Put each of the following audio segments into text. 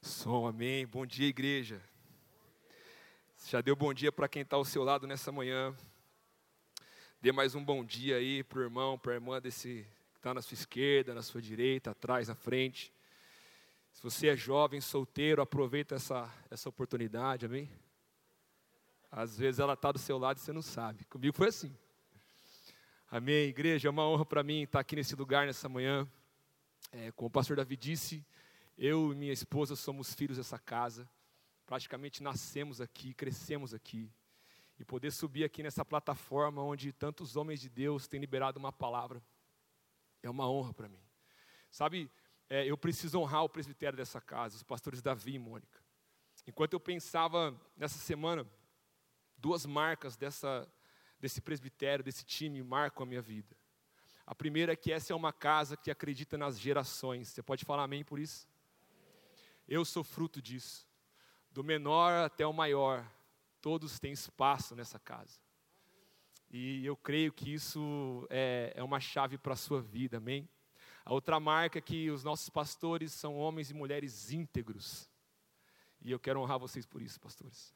Som, amém. Bom dia, igreja. Já deu bom dia para quem está ao seu lado nessa manhã. Dê mais um bom dia aí para o irmão, para a irmã desse que está na sua esquerda, na sua direita, atrás, na frente. Se você é jovem, solteiro, aproveita essa, essa oportunidade, amém? Às vezes ela está do seu lado e você não sabe. Comigo foi assim. Amém, igreja. É uma honra para mim estar aqui nesse lugar nessa manhã. É, como o pastor Davi disse, eu e minha esposa somos filhos dessa casa. Praticamente nascemos aqui, crescemos aqui. E poder subir aqui nessa plataforma onde tantos homens de Deus têm liberado uma palavra é uma honra para mim. Sabe, é, eu preciso honrar o presbitério dessa casa, os pastores Davi e Mônica. Enquanto eu pensava nessa semana, duas marcas dessa, desse presbitério, desse time, marcam a minha vida. A primeira é que essa é uma casa que acredita nas gerações. Você pode falar amém por isso? Eu sou fruto disso. Do menor até o maior, todos têm espaço nessa casa. E eu creio que isso é, é uma chave para a sua vida, amém? A outra marca é que os nossos pastores são homens e mulheres íntegros. E eu quero honrar vocês por isso, pastores.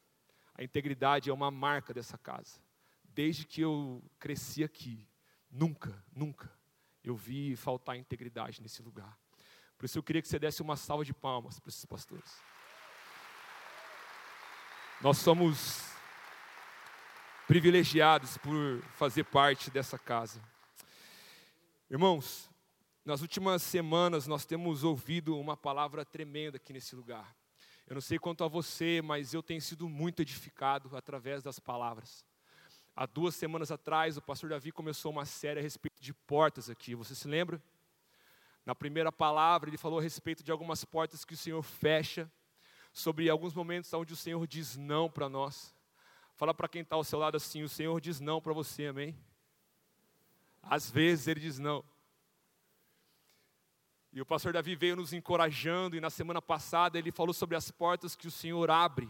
A integridade é uma marca dessa casa. Desde que eu cresci aqui, Nunca, nunca eu vi faltar integridade nesse lugar. Por isso eu queria que você desse uma salva de palmas para esses pastores. Nós somos privilegiados por fazer parte dessa casa. Irmãos, nas últimas semanas nós temos ouvido uma palavra tremenda aqui nesse lugar. Eu não sei quanto a você, mas eu tenho sido muito edificado através das palavras. Há duas semanas atrás, o pastor Davi começou uma série a respeito de portas aqui. Você se lembra? Na primeira palavra, ele falou a respeito de algumas portas que o Senhor fecha, sobre alguns momentos onde o Senhor diz não para nós. Fala para quem está ao seu lado assim: o Senhor diz não para você, amém? Às vezes ele diz não. E o pastor Davi veio nos encorajando, e na semana passada ele falou sobre as portas que o Senhor abre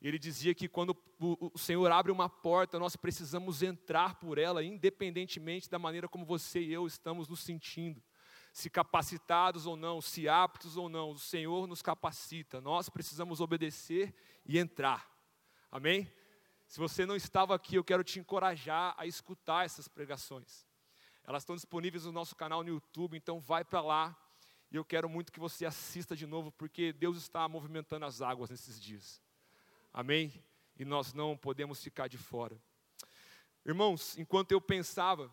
ele dizia que quando o Senhor abre uma porta, nós precisamos entrar por ela, independentemente da maneira como você e eu estamos nos sentindo. Se capacitados ou não, se aptos ou não, o Senhor nos capacita. Nós precisamos obedecer e entrar. Amém? Se você não estava aqui, eu quero te encorajar a escutar essas pregações. Elas estão disponíveis no nosso canal no YouTube, então vai para lá. E eu quero muito que você assista de novo, porque Deus está movimentando as águas nesses dias. Amém? E nós não podemos ficar de fora. Irmãos, enquanto eu pensava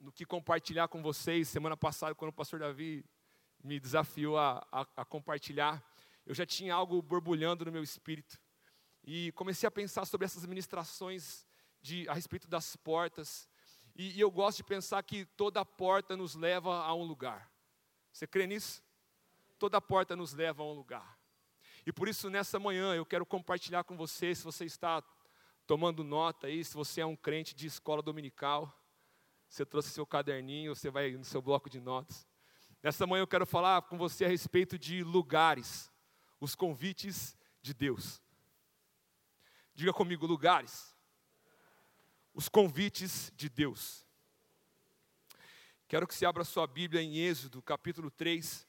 no que compartilhar com vocês, semana passada, quando o pastor Davi me desafiou a, a, a compartilhar, eu já tinha algo borbulhando no meu espírito. E comecei a pensar sobre essas ministrações de, a respeito das portas. E, e eu gosto de pensar que toda porta nos leva a um lugar. Você crê nisso? Toda porta nos leva a um lugar. E por isso, nessa manhã, eu quero compartilhar com você, se você está tomando nota aí, se você é um crente de escola dominical, você trouxe seu caderninho, você vai no seu bloco de notas. Nessa manhã eu quero falar com você a respeito de lugares, os convites de Deus. Diga comigo, lugares. Os convites de Deus. Quero que você abra sua Bíblia em Êxodo, capítulo 3.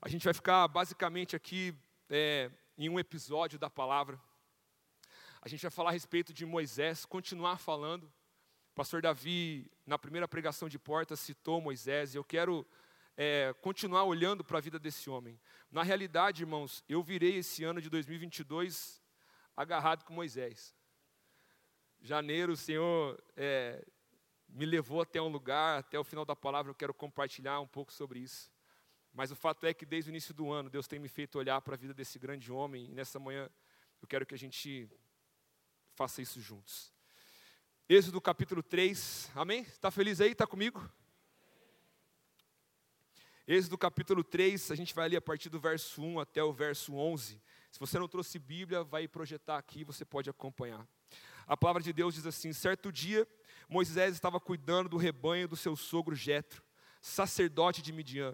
A gente vai ficar basicamente aqui é, em um episódio da palavra. A gente vai falar a respeito de Moisés, continuar falando. O pastor Davi, na primeira pregação de porta, citou Moisés, e eu quero é, continuar olhando para a vida desse homem. Na realidade, irmãos, eu virei esse ano de 2022 agarrado com Moisés. Janeiro, o Senhor é, me levou até um lugar, até o final da palavra, eu quero compartilhar um pouco sobre isso. Mas o fato é que desde o início do ano, Deus tem me feito olhar para a vida desse grande homem, e nessa manhã eu quero que a gente faça isso juntos. Êxodo capítulo 3, amém? Está feliz aí? Está comigo? Êxodo capítulo 3, a gente vai ali a partir do verso 1 até o verso 11. Se você não trouxe Bíblia, vai projetar aqui, você pode acompanhar. A palavra de Deus diz assim: Certo dia, Moisés estava cuidando do rebanho do seu sogro Jetro, sacerdote de Midian.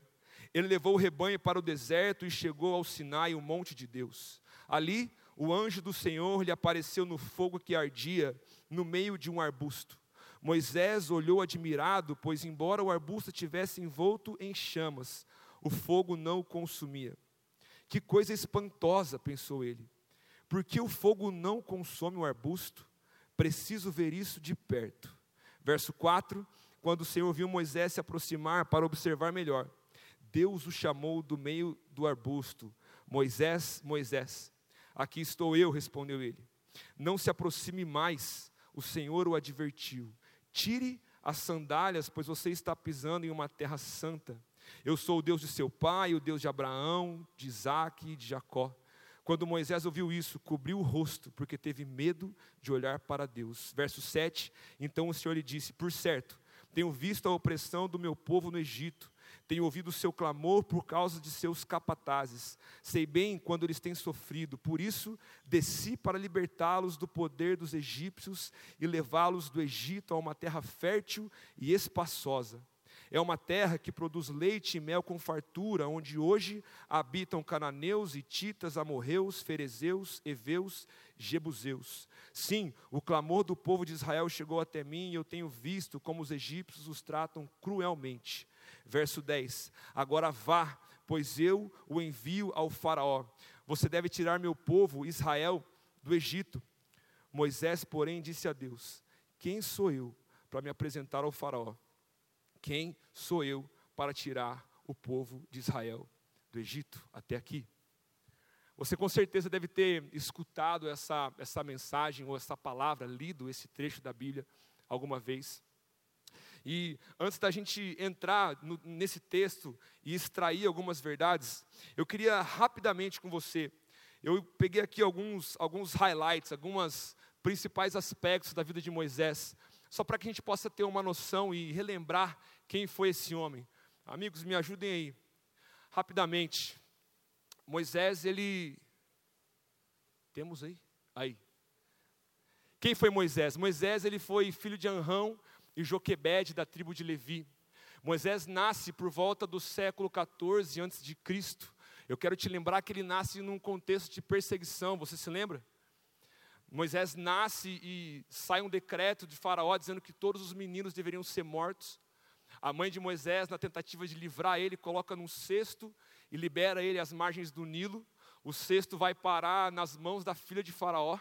Ele levou o rebanho para o deserto e chegou ao Sinai, o monte de Deus. Ali, o anjo do Senhor lhe apareceu no fogo que ardia no meio de um arbusto. Moisés olhou admirado, pois, embora o arbusto tivesse envolto em chamas, o fogo não o consumia. Que coisa espantosa, pensou ele. Por que o fogo não consome o arbusto? Preciso ver isso de perto. Verso 4: Quando o Senhor viu Moisés se aproximar para observar melhor, Deus o chamou do meio do arbusto. Moisés, Moisés, aqui estou eu, respondeu ele. Não se aproxime mais, o Senhor o advertiu. Tire as sandálias, pois você está pisando em uma terra santa. Eu sou o Deus de seu pai, o Deus de Abraão, de Isaac e de Jacó. Quando Moisés ouviu isso, cobriu o rosto, porque teve medo de olhar para Deus. Verso 7: Então o Senhor lhe disse: Por certo, tenho visto a opressão do meu povo no Egito tenho ouvido o seu clamor por causa de seus capatazes. Sei bem quando eles têm sofrido. Por isso, desci para libertá-los do poder dos egípcios e levá-los do Egito a uma terra fértil e espaçosa. É uma terra que produz leite e mel com fartura, onde hoje habitam cananeus, ititas, amorreus, ferezeus, heveus, jebuseus. Sim, o clamor do povo de Israel chegou até mim e eu tenho visto como os egípcios os tratam cruelmente. Verso 10: Agora vá, pois eu o envio ao Faraó. Você deve tirar meu povo, Israel, do Egito. Moisés, porém, disse a Deus: Quem sou eu para me apresentar ao Faraó? Quem sou eu para tirar o povo de Israel do Egito até aqui? Você com certeza deve ter escutado essa, essa mensagem ou essa palavra, lido esse trecho da Bíblia alguma vez. E antes da gente entrar no, nesse texto e extrair algumas verdades, eu queria rapidamente com você, eu peguei aqui alguns, alguns highlights, alguns principais aspectos da vida de Moisés, só para que a gente possa ter uma noção e relembrar quem foi esse homem. Amigos, me ajudem aí, rapidamente. Moisés, ele. Temos aí? Aí. Quem foi Moisés? Moisés, ele foi filho de Anrão, e Joquebede, da tribo de Levi. Moisés nasce por volta do século 14 antes de Cristo. Eu quero te lembrar que ele nasce num contexto de perseguição, você se lembra? Moisés nasce e sai um decreto de Faraó dizendo que todos os meninos deveriam ser mortos. A mãe de Moisés, na tentativa de livrar ele, coloca num cesto e libera ele às margens do Nilo. O cesto vai parar nas mãos da filha de Faraó.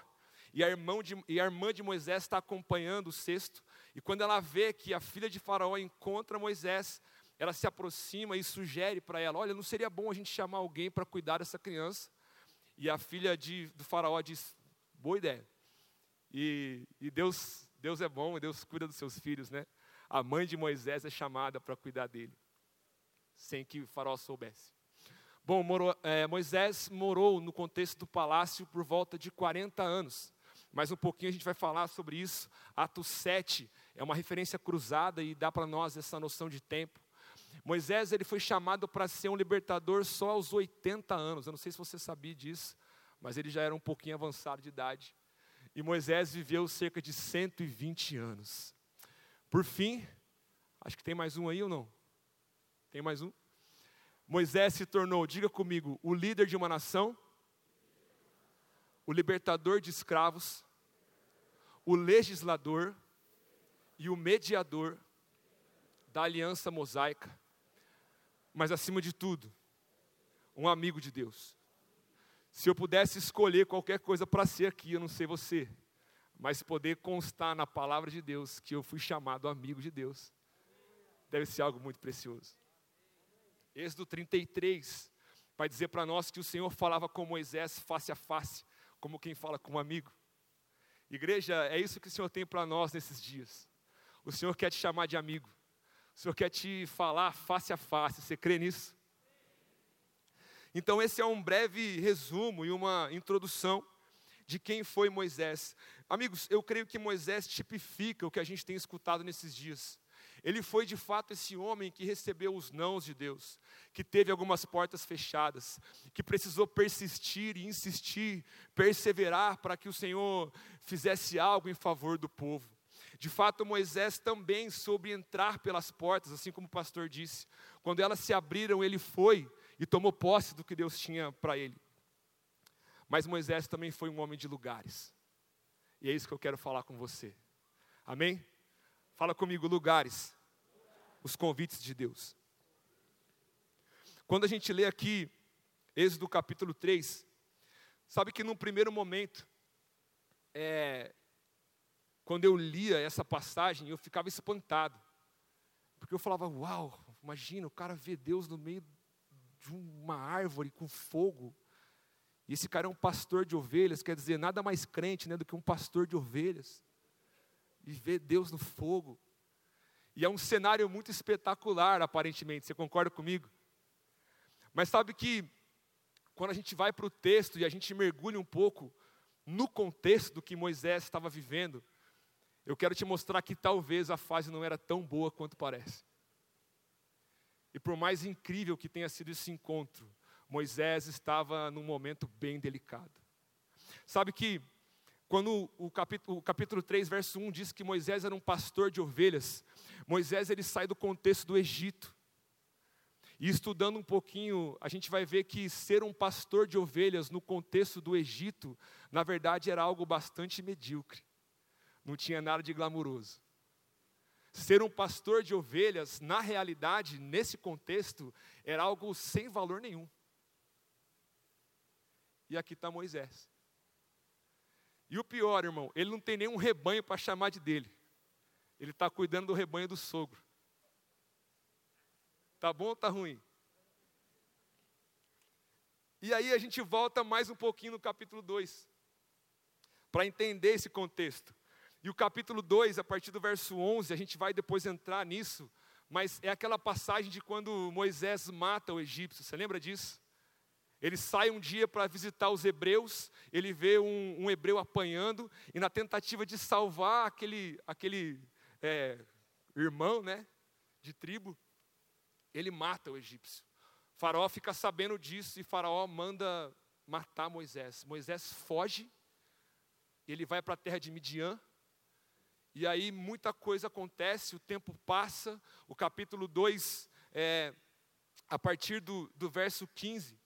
E a, irmã de, e a irmã de Moisés está acompanhando o cesto. E quando ela vê que a filha de Faraó encontra Moisés, ela se aproxima e sugere para ela: Olha, não seria bom a gente chamar alguém para cuidar dessa criança? E a filha de, do Faraó diz: Boa ideia. E, e Deus, Deus é bom, Deus cuida dos seus filhos, né? A mãe de Moisés é chamada para cuidar dele, sem que o Faraó soubesse. Bom, é, Moisés morou no contexto do palácio por volta de 40 anos. Mais um pouquinho a gente vai falar sobre isso. Atos 7 é uma referência cruzada e dá para nós essa noção de tempo. Moisés ele foi chamado para ser um libertador só aos 80 anos. Eu não sei se você sabia disso, mas ele já era um pouquinho avançado de idade. E Moisés viveu cerca de 120 anos. Por fim, acho que tem mais um aí ou não? Tem mais um? Moisés se tornou, diga comigo, o líder de uma nação, o libertador de escravos, o legislador e o mediador da aliança mosaica, mas acima de tudo, um amigo de Deus. Se eu pudesse escolher qualquer coisa para ser aqui, eu não sei você, mas poder constar na palavra de Deus que eu fui chamado amigo de Deus, deve ser algo muito precioso. Êxodo 33 vai dizer para nós que o Senhor falava com Moisés face a face, como quem fala com um amigo. Igreja, é isso que o Senhor tem para nós nesses dias. O Senhor quer te chamar de amigo. O Senhor quer te falar face a face. Você crê nisso? Então, esse é um breve resumo e uma introdução de quem foi Moisés. Amigos, eu creio que Moisés tipifica o que a gente tem escutado nesses dias. Ele foi de fato esse homem que recebeu os nãos de Deus, que teve algumas portas fechadas, que precisou persistir e insistir, perseverar para que o Senhor fizesse algo em favor do povo. De fato, Moisés também soube entrar pelas portas, assim como o pastor disse. Quando elas se abriram, ele foi e tomou posse do que Deus tinha para ele. Mas Moisés também foi um homem de lugares. E é isso que eu quero falar com você. Amém? Fala comigo, lugares. Os convites de Deus. Quando a gente lê aqui Êxodo capítulo 3. Sabe que num primeiro momento, é, quando eu lia essa passagem, eu ficava espantado. Porque eu falava, uau, imagina, o cara vê Deus no meio de uma árvore com fogo. E esse cara é um pastor de ovelhas, quer dizer, nada mais crente né, do que um pastor de ovelhas. E vê Deus no fogo. E é um cenário muito espetacular, aparentemente, você concorda comigo? Mas sabe que, quando a gente vai para o texto e a gente mergulha um pouco no contexto do que Moisés estava vivendo, eu quero te mostrar que talvez a fase não era tão boa quanto parece. E por mais incrível que tenha sido esse encontro, Moisés estava num momento bem delicado. Sabe que quando o capítulo, o capítulo 3, verso 1 diz que Moisés era um pastor de ovelhas, Moisés ele sai do contexto do Egito. E estudando um pouquinho, a gente vai ver que ser um pastor de ovelhas no contexto do Egito, na verdade era algo bastante medíocre. Não tinha nada de glamuroso. Ser um pastor de ovelhas, na realidade, nesse contexto, era algo sem valor nenhum. E aqui está Moisés. E o pior, irmão, ele não tem nenhum rebanho para chamar de dele. Ele está cuidando do rebanho do sogro. Tá bom ou tá ruim? E aí a gente volta mais um pouquinho no capítulo 2, para entender esse contexto. E o capítulo 2, a partir do verso 11, a gente vai depois entrar nisso, mas é aquela passagem de quando Moisés mata o egípcio, você lembra disso? Ele sai um dia para visitar os hebreus, ele vê um, um, hebreu apanhando, e na tentativa de salvar aquele, aquele é, irmão né, de tribo, ele mata o egípcio. Faraó fica sabendo disso e Faraó manda matar Moisés. Moisés foge, ele vai para a terra de Midian, e aí muita coisa acontece, o tempo passa, o capítulo 2, é, a partir do, do verso 15,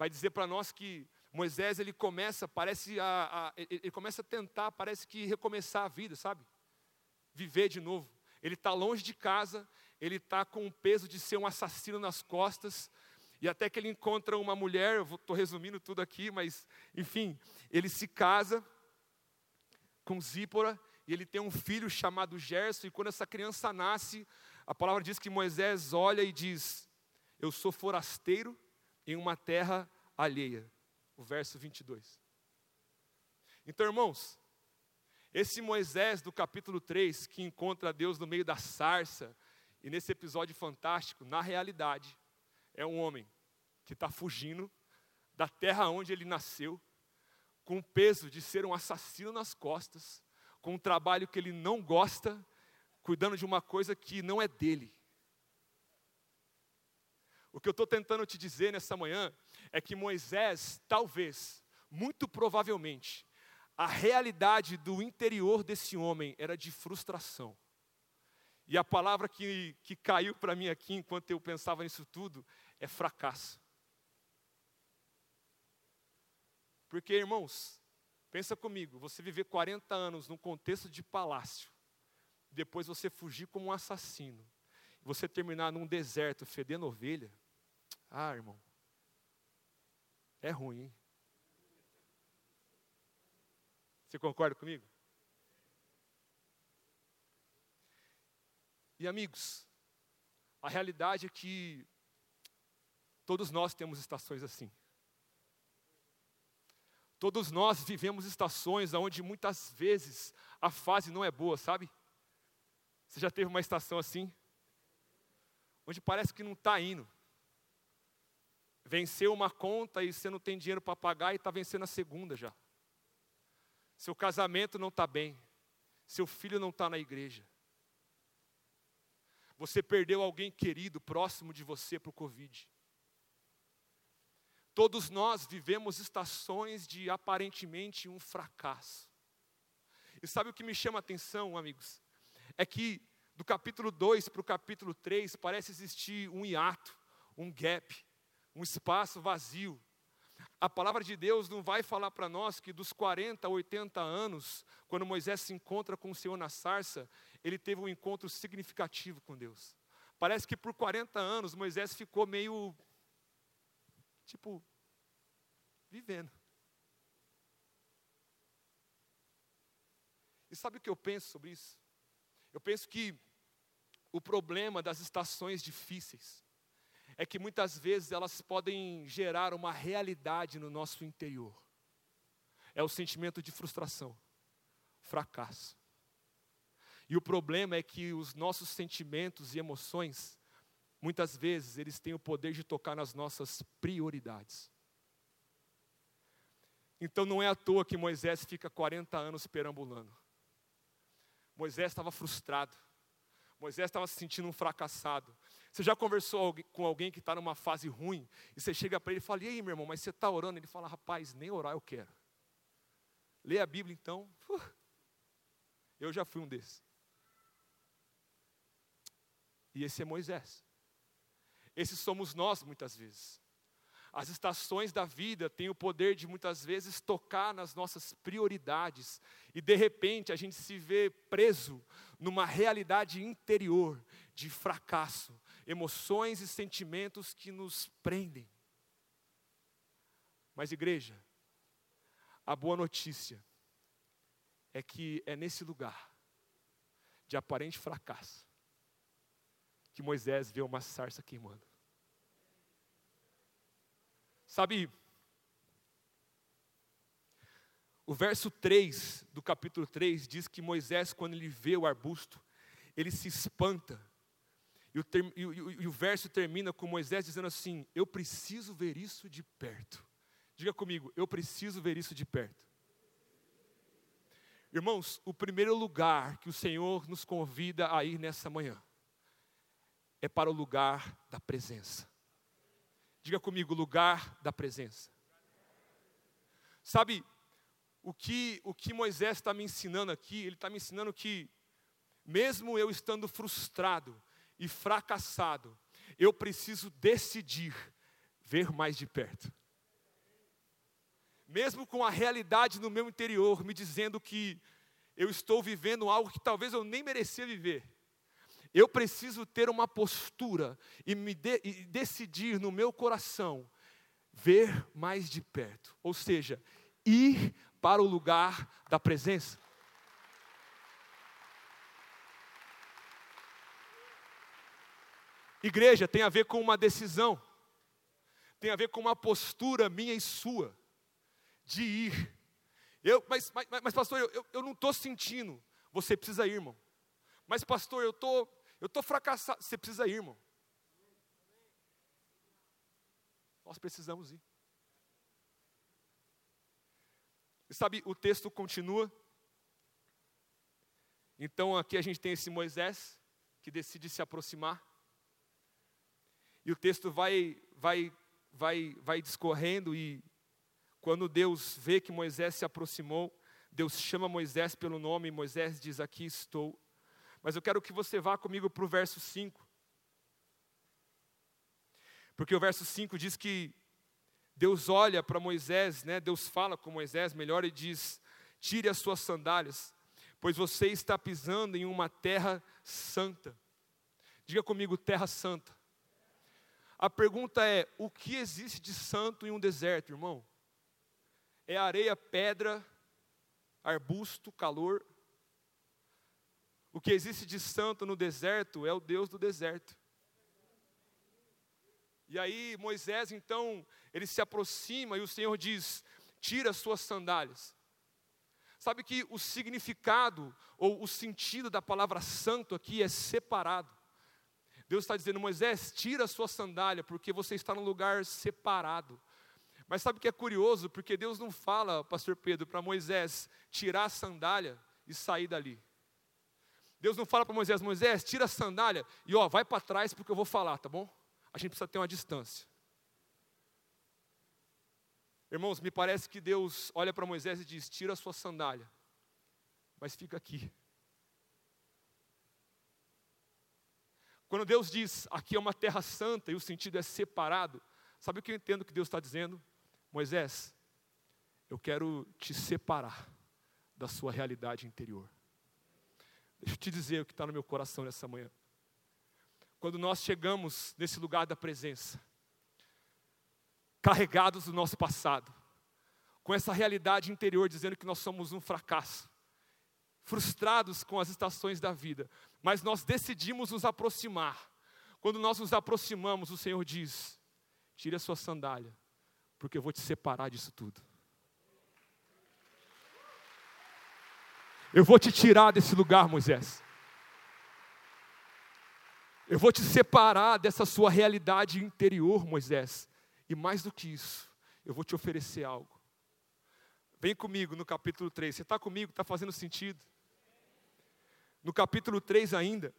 vai dizer para nós que Moisés ele começa, parece a, a, ele começa a tentar, parece que recomeçar a vida, sabe? Viver de novo. Ele está longe de casa, ele está com o peso de ser um assassino nas costas, e até que ele encontra uma mulher, eu estou resumindo tudo aqui, mas enfim, ele se casa com Zípora, e ele tem um filho chamado Gerson, e quando essa criança nasce, a palavra diz que Moisés olha e diz: Eu sou forasteiro em uma terra alheia. O verso 22. Então, irmãos, esse Moisés do capítulo 3, que encontra Deus no meio da sarça, e nesse episódio fantástico, na realidade, é um homem que está fugindo da terra onde ele nasceu, com o peso de ser um assassino nas costas, com um trabalho que ele não gosta, cuidando de uma coisa que não é dele. O que eu estou tentando te dizer nessa manhã é que Moisés, talvez, muito provavelmente, a realidade do interior desse homem era de frustração. E a palavra que, que caiu para mim aqui, enquanto eu pensava nisso tudo, é fracasso. Porque, irmãos, Pensa comigo, você viver 40 anos num contexto de palácio, depois você fugir como um assassino, você terminar num deserto fedendo ovelha, ah, irmão, é ruim. Hein? Você concorda comigo? E amigos, a realidade é que todos nós temos estações assim. Todos nós vivemos estações onde muitas vezes a fase não é boa, sabe? Você já teve uma estação assim? Onde parece que não está indo. Venceu uma conta e você não tem dinheiro para pagar e está vencendo a segunda já. Seu casamento não está bem. Seu filho não está na igreja. Você perdeu alguém querido próximo de você para o Covid. Todos nós vivemos estações de aparentemente um fracasso. E sabe o que me chama a atenção, amigos? É que do capítulo 2 para o capítulo 3 parece existir um hiato, um gap, um espaço vazio. A palavra de Deus não vai falar para nós que dos 40 a 80 anos, quando Moisés se encontra com o Senhor na sarça, ele teve um encontro significativo com Deus. Parece que por 40 anos Moisés ficou meio tipo, vivendo. E sabe o que eu penso sobre isso? Eu penso que o problema das estações difíceis é que muitas vezes elas podem gerar uma realidade no nosso interior. É o sentimento de frustração, fracasso. E o problema é que os nossos sentimentos e emoções, muitas vezes, eles têm o poder de tocar nas nossas prioridades. Então não é à toa que Moisés fica 40 anos perambulando. Moisés estava frustrado. Moisés estava se sentindo um fracassado. Você já conversou com alguém que está numa fase ruim e você chega para ele e fala: E aí, meu irmão, mas você está orando? Ele fala: Rapaz, nem orar eu quero. Lê a Bíblia então. Eu já fui um desses. E esse é Moisés. Esses somos nós muitas vezes. As estações da vida têm o poder de muitas vezes tocar nas nossas prioridades e de repente a gente se vê preso numa realidade interior de fracasso, emoções e sentimentos que nos prendem. Mas igreja, a boa notícia é que é nesse lugar de aparente fracasso que Moisés vê uma sarça queimando. Sabe, o verso 3 do capítulo 3 diz que Moisés, quando ele vê o arbusto, ele se espanta. E o, ter, e, o, e o, verso termina com Moisés dizendo assim: Eu preciso ver isso de perto. Diga comigo, eu preciso ver isso de perto. Irmãos, o primeiro lugar que o Senhor nos convida a ir nessa manhã é para o lugar da presença. Diga comigo, lugar da presença. Sabe, o que, o que Moisés está me ensinando aqui, ele está me ensinando que, mesmo eu estando frustrado e fracassado, eu preciso decidir ver mais de perto. Mesmo com a realidade no meu interior me dizendo que eu estou vivendo algo que talvez eu nem merecia viver, eu preciso ter uma postura e, me de, e decidir no meu coração ver mais de perto, ou seja, ir para o lugar da presença. Igreja tem a ver com uma decisão, tem a ver com uma postura minha e sua, de ir. Eu, mas, mas, mas pastor, eu, eu não estou sentindo. Você precisa ir, irmão. Mas, pastor, eu tô, eu estou fracassado. Você precisa ir, irmão. Nós precisamos ir. E sabe, o texto continua. Então aqui a gente tem esse Moisés que decide se aproximar. E o texto vai vai vai vai discorrendo e quando Deus vê que Moisés se aproximou, Deus chama Moisés pelo nome e Moisés diz: "Aqui estou". Mas eu quero que você vá comigo para o verso 5. Porque o verso 5 diz que Deus olha para Moisés, né? Deus fala com Moisés melhor e diz: Tire as suas sandálias, pois você está pisando em uma terra santa. Diga comigo, terra santa. A pergunta é: o que existe de santo em um deserto, irmão? É areia, pedra, arbusto, calor. O que existe de santo no deserto é o Deus do deserto. E aí Moisés então, ele se aproxima e o Senhor diz: tira as suas sandálias. Sabe que o significado ou o sentido da palavra santo aqui é separado. Deus está dizendo, Moisés, tira a sua sandália, porque você está num lugar separado. Mas sabe o que é curioso? Porque Deus não fala, pastor Pedro, para Moisés tirar a sandália e sair dali. Deus não fala para Moisés, Moisés, tira a sandália e ó, vai para trás porque eu vou falar, tá bom? A gente precisa ter uma distância. Irmãos, me parece que Deus olha para Moisés e diz: tira a sua sandália, mas fica aqui. Quando Deus diz aqui é uma terra santa e o sentido é separado, sabe o que eu entendo que Deus está dizendo? Moisés, eu quero te separar da sua realidade interior. Deixa eu te dizer o que está no meu coração nessa manhã. Quando nós chegamos nesse lugar da presença, carregados do nosso passado, com essa realidade interior dizendo que nós somos um fracasso, frustrados com as estações da vida, mas nós decidimos nos aproximar. Quando nós nos aproximamos, o Senhor diz: tire a sua sandália, porque eu vou te separar disso tudo. Eu vou te tirar desse lugar, Moisés. Eu vou te separar dessa sua realidade interior, Moisés. E mais do que isso, eu vou te oferecer algo. Vem comigo no capítulo 3. Você está comigo? Está fazendo sentido? No capítulo 3 ainda.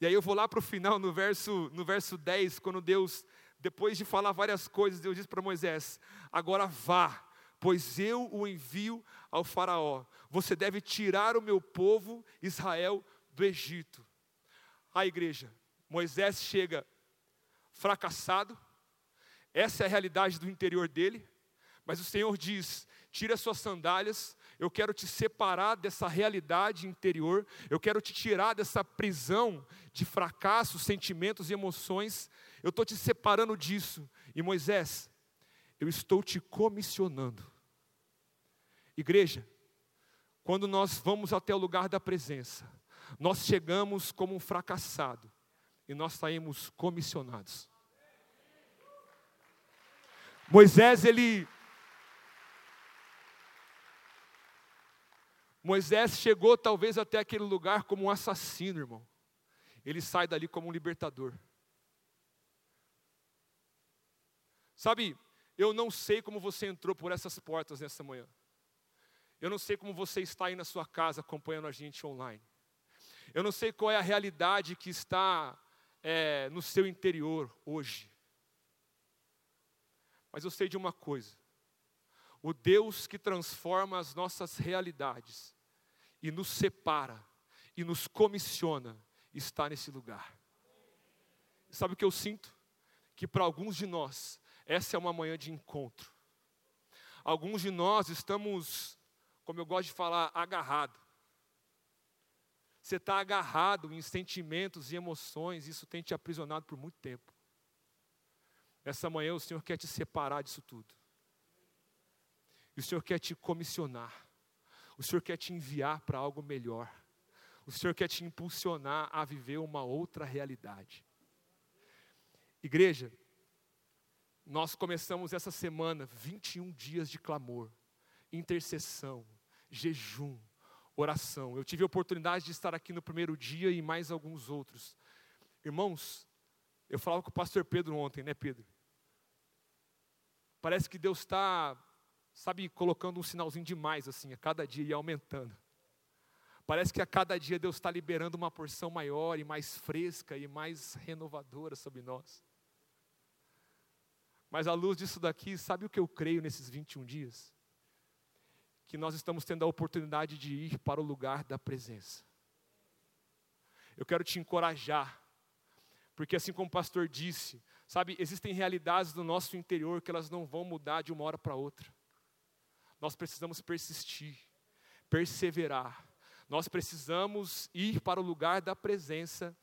E aí eu vou lá para o final, no verso, no verso 10, quando Deus, depois de falar várias coisas, Deus diz para Moisés: Agora vá, pois eu o envio ao Faraó. Você deve tirar o meu povo, Israel, do Egito a igreja. Moisés chega fracassado, essa é a realidade do interior dele, mas o Senhor diz: tira suas sandálias, eu quero te separar dessa realidade interior, eu quero te tirar dessa prisão de fracassos, sentimentos e emoções, eu estou te separando disso. E Moisés, eu estou te comissionando. Igreja, quando nós vamos até o lugar da presença, nós chegamos como um fracassado e nós saímos comissionados. Moisés, ele. Moisés chegou talvez até aquele lugar como um assassino, irmão. Ele sai dali como um libertador. Sabe, eu não sei como você entrou por essas portas nessa manhã. Eu não sei como você está aí na sua casa acompanhando a gente online. Eu não sei qual é a realidade que está é, no seu interior hoje. Mas eu sei de uma coisa: o Deus que transforma as nossas realidades e nos separa e nos comissiona está nesse lugar. Sabe o que eu sinto? Que para alguns de nós, essa é uma manhã de encontro. Alguns de nós estamos, como eu gosto de falar, agarrado. Você está agarrado em sentimentos e emoções, isso tem te aprisionado por muito tempo. Essa manhã o Senhor quer te separar disso tudo. O Senhor quer te comissionar. O Senhor quer te enviar para algo melhor. O Senhor quer te impulsionar a viver uma outra realidade. Igreja, nós começamos essa semana 21 dias de clamor, intercessão, jejum, oração. Eu tive a oportunidade de estar aqui no primeiro dia e mais alguns outros. Irmãos, eu falava com o pastor Pedro ontem, né, Pedro? Parece que Deus está, sabe, colocando um sinalzinho demais, assim, a cada dia e aumentando. Parece que a cada dia Deus está liberando uma porção maior e mais fresca e mais renovadora sobre nós. Mas à luz disso daqui, sabe o que eu creio nesses 21 dias? que nós estamos tendo a oportunidade de ir para o lugar da presença. Eu quero te encorajar, porque assim como o pastor disse, sabe, existem realidades do nosso interior que elas não vão mudar de uma hora para outra. Nós precisamos persistir, perseverar. Nós precisamos ir para o lugar da presença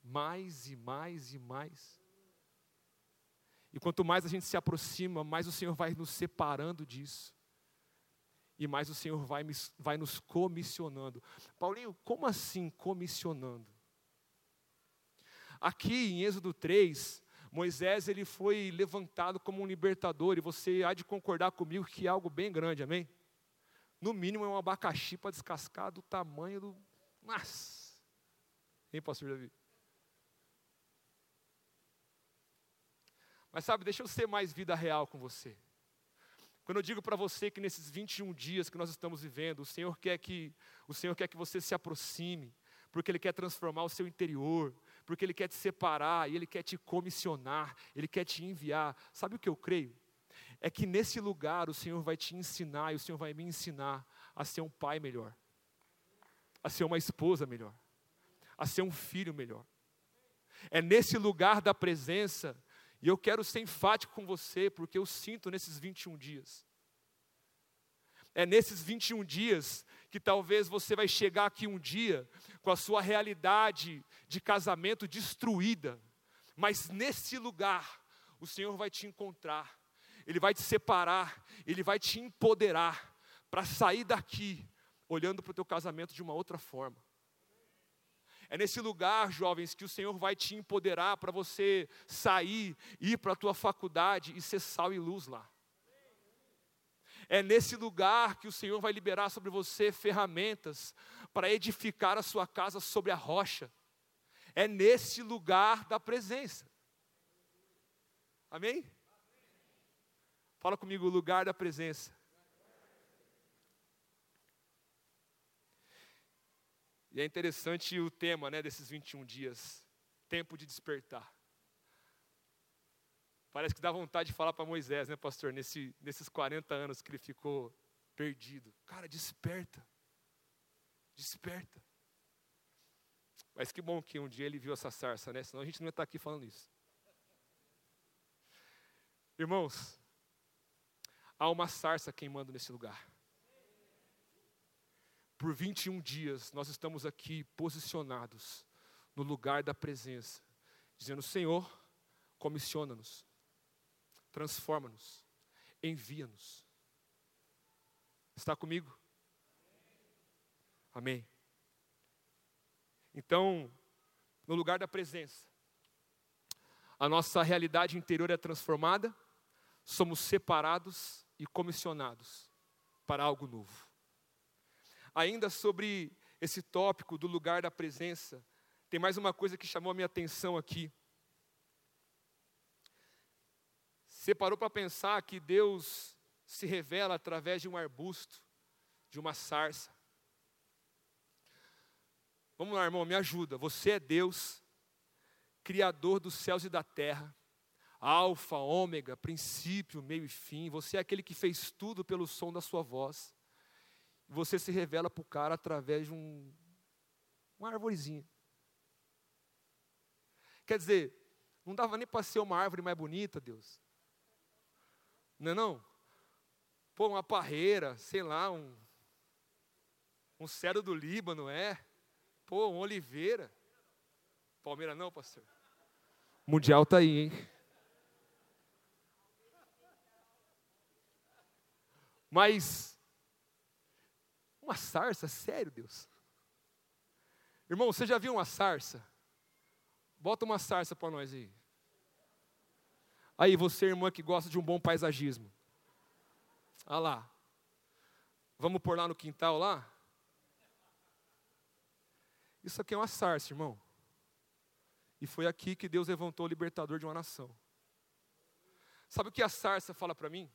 mais e mais e mais. E quanto mais a gente se aproxima, mais o Senhor vai nos separando disso e mais o Senhor vai, vai nos comissionando. Paulinho, como assim comissionando? Aqui em Êxodo 3, Moisés ele foi levantado como um libertador, e você há de concordar comigo que é algo bem grande, amém? No mínimo é um abacaxi para descascar do tamanho do. Nossa! Hein, pastor Davi? Mas sabe, deixa eu ser mais vida real com você. Quando eu digo para você que nesses 21 dias que nós estamos vivendo, o Senhor quer que o Senhor quer que você se aproxime, porque ele quer transformar o seu interior, porque ele quer te separar e ele quer te comissionar, ele quer te enviar. Sabe o que eu creio? É que nesse lugar o Senhor vai te ensinar e o Senhor vai me ensinar a ser um pai melhor, a ser uma esposa melhor, a ser um filho melhor. É nesse lugar da presença e eu quero ser enfático com você, porque eu sinto nesses 21 dias. É nesses 21 dias que talvez você vai chegar aqui um dia com a sua realidade de casamento destruída, mas nesse lugar o Senhor vai te encontrar, Ele vai te separar, Ele vai te empoderar para sair daqui olhando para o teu casamento de uma outra forma. É nesse lugar, jovens, que o Senhor vai te empoderar para você sair, ir para a tua faculdade e ser sal e luz lá. É nesse lugar que o Senhor vai liberar sobre você ferramentas para edificar a sua casa sobre a rocha. É nesse lugar da presença. Amém? Fala comigo, lugar da presença. E é interessante o tema né, desses 21 dias: tempo de despertar. Parece que dá vontade de falar para Moisés, né, pastor, nesse, nesses 40 anos que ele ficou perdido. Cara, desperta. Desperta. Mas que bom que um dia ele viu essa sarça, né? Senão a gente não ia estar aqui falando isso. Irmãos, há uma sarça queimando nesse lugar. Por 21 dias nós estamos aqui posicionados no lugar da presença, dizendo: Senhor, comissiona-nos, transforma-nos, envia-nos. Está comigo? Amém. Então, no lugar da presença, a nossa realidade interior é transformada, somos separados e comissionados para algo novo. Ainda sobre esse tópico do lugar da presença, tem mais uma coisa que chamou a minha atenção aqui. Você parou para pensar que Deus se revela através de um arbusto, de uma sarça. Vamos lá, irmão, me ajuda. Você é Deus, Criador dos céus e da terra, Alfa, Ômega, princípio, meio e fim. Você é aquele que fez tudo pelo som da sua voz você se revela para o cara através de um, uma arvorezinha. Quer dizer, não dava nem para ser uma árvore mais bonita, Deus. Não é não? Pô, uma parreira, sei lá, um, um cedro do Líbano, é? Pô, uma oliveira. Palmeira não, pastor? Mundial tá aí, hein? Mas uma sarça? Sério, Deus? Irmão, você já viu uma sarça? Bota uma sarça para nós aí. Aí, você, irmã, que gosta de um bom paisagismo. Ah lá. Vamos pôr lá no quintal lá? Isso aqui é uma sarça, irmão. E foi aqui que Deus levantou o libertador de uma nação. Sabe o que a sarça fala para mim?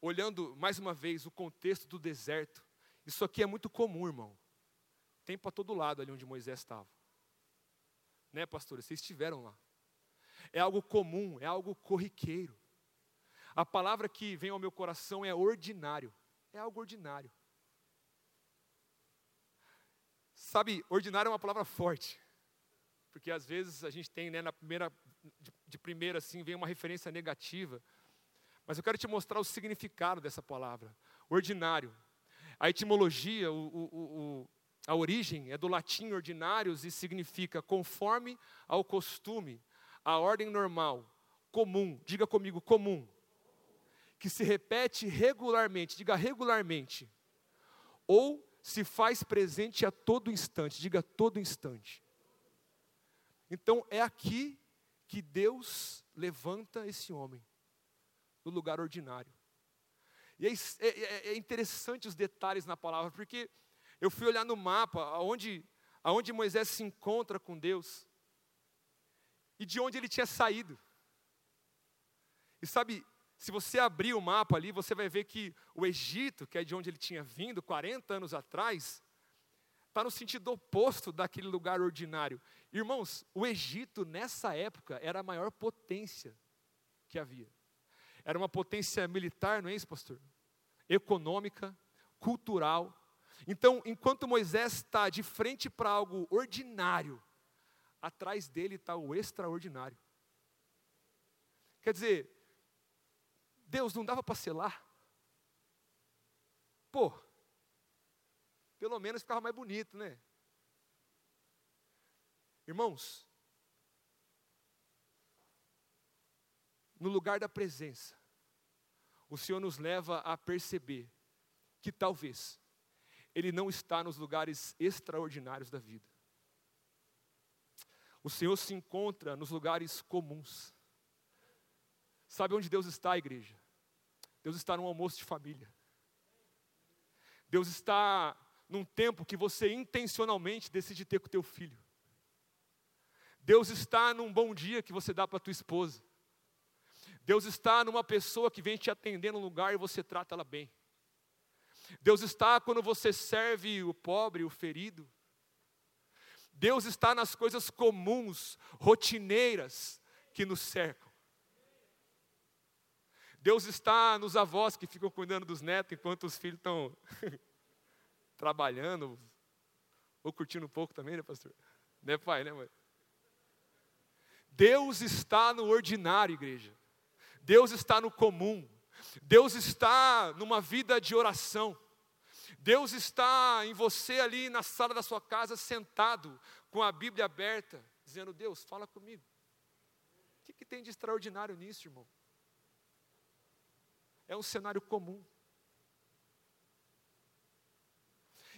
Olhando mais uma vez o contexto do deserto, isso aqui é muito comum, irmão. Tem para todo lado ali onde Moisés estava. Né, pastor? Vocês estiveram lá. É algo comum, é algo corriqueiro. A palavra que vem ao meu coração é ordinário. É algo ordinário. Sabe, ordinário é uma palavra forte. Porque às vezes a gente tem, né, na primeira, de, de primeira assim, vem uma referência negativa. Mas eu quero te mostrar o significado dessa palavra. Ordinário a etimologia, o, o, o, a origem é do latim ordinários e significa conforme ao costume, a ordem normal, comum, diga comigo, comum, que se repete regularmente, diga regularmente, ou se faz presente a todo instante, diga todo instante. Então é aqui que Deus levanta esse homem, no lugar ordinário. E é, é, é, é interessante os detalhes na palavra, porque eu fui olhar no mapa aonde, aonde Moisés se encontra com Deus e de onde ele tinha saído. E sabe, se você abrir o mapa ali, você vai ver que o Egito, que é de onde ele tinha vindo 40 anos atrás, está no sentido oposto daquele lugar ordinário. Irmãos, o Egito nessa época era a maior potência que havia. Era uma potência militar, não é isso, pastor? Econômica, cultural. Então, enquanto Moisés está de frente para algo ordinário, atrás dele está o extraordinário. Quer dizer, Deus não dava para selar? Pô, pelo menos ficava mais bonito, né? Irmãos, no lugar da presença, o Senhor nos leva a perceber que talvez Ele não está nos lugares extraordinários da vida. O Senhor se encontra nos lugares comuns. Sabe onde Deus está, igreja? Deus está num almoço de família. Deus está num tempo que você intencionalmente decide ter com o teu filho. Deus está num bom dia que você dá para tua esposa. Deus está numa pessoa que vem te atender num lugar e você trata ela bem. Deus está quando você serve o pobre, o ferido. Deus está nas coisas comuns, rotineiras que nos cercam. Deus está nos avós que ficam cuidando dos netos enquanto os filhos estão trabalhando, ou curtindo um pouco também, né, pastor? Né, pai, né, mãe? Deus está no ordinário, igreja. Deus está no comum. Deus está numa vida de oração. Deus está em você ali na sala da sua casa, sentado, com a Bíblia aberta, dizendo: Deus, fala comigo. O que, que tem de extraordinário nisso, irmão? É um cenário comum.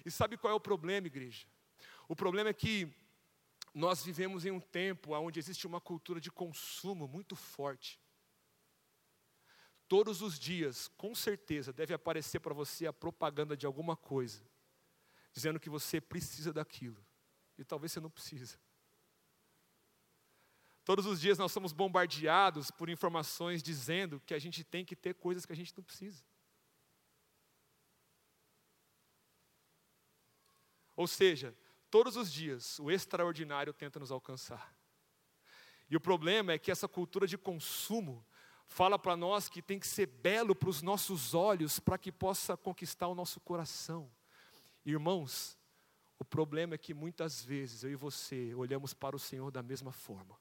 E sabe qual é o problema, igreja? O problema é que nós vivemos em um tempo onde existe uma cultura de consumo muito forte. Todos os dias, com certeza, deve aparecer para você a propaganda de alguma coisa, dizendo que você precisa daquilo, e talvez você não precisa. Todos os dias nós somos bombardeados por informações dizendo que a gente tem que ter coisas que a gente não precisa. Ou seja, todos os dias o extraordinário tenta nos alcançar. E o problema é que essa cultura de consumo fala para nós que tem que ser belo para os nossos olhos para que possa conquistar o nosso coração. Irmãos, o problema é que muitas vezes eu e você olhamos para o Senhor da mesma forma.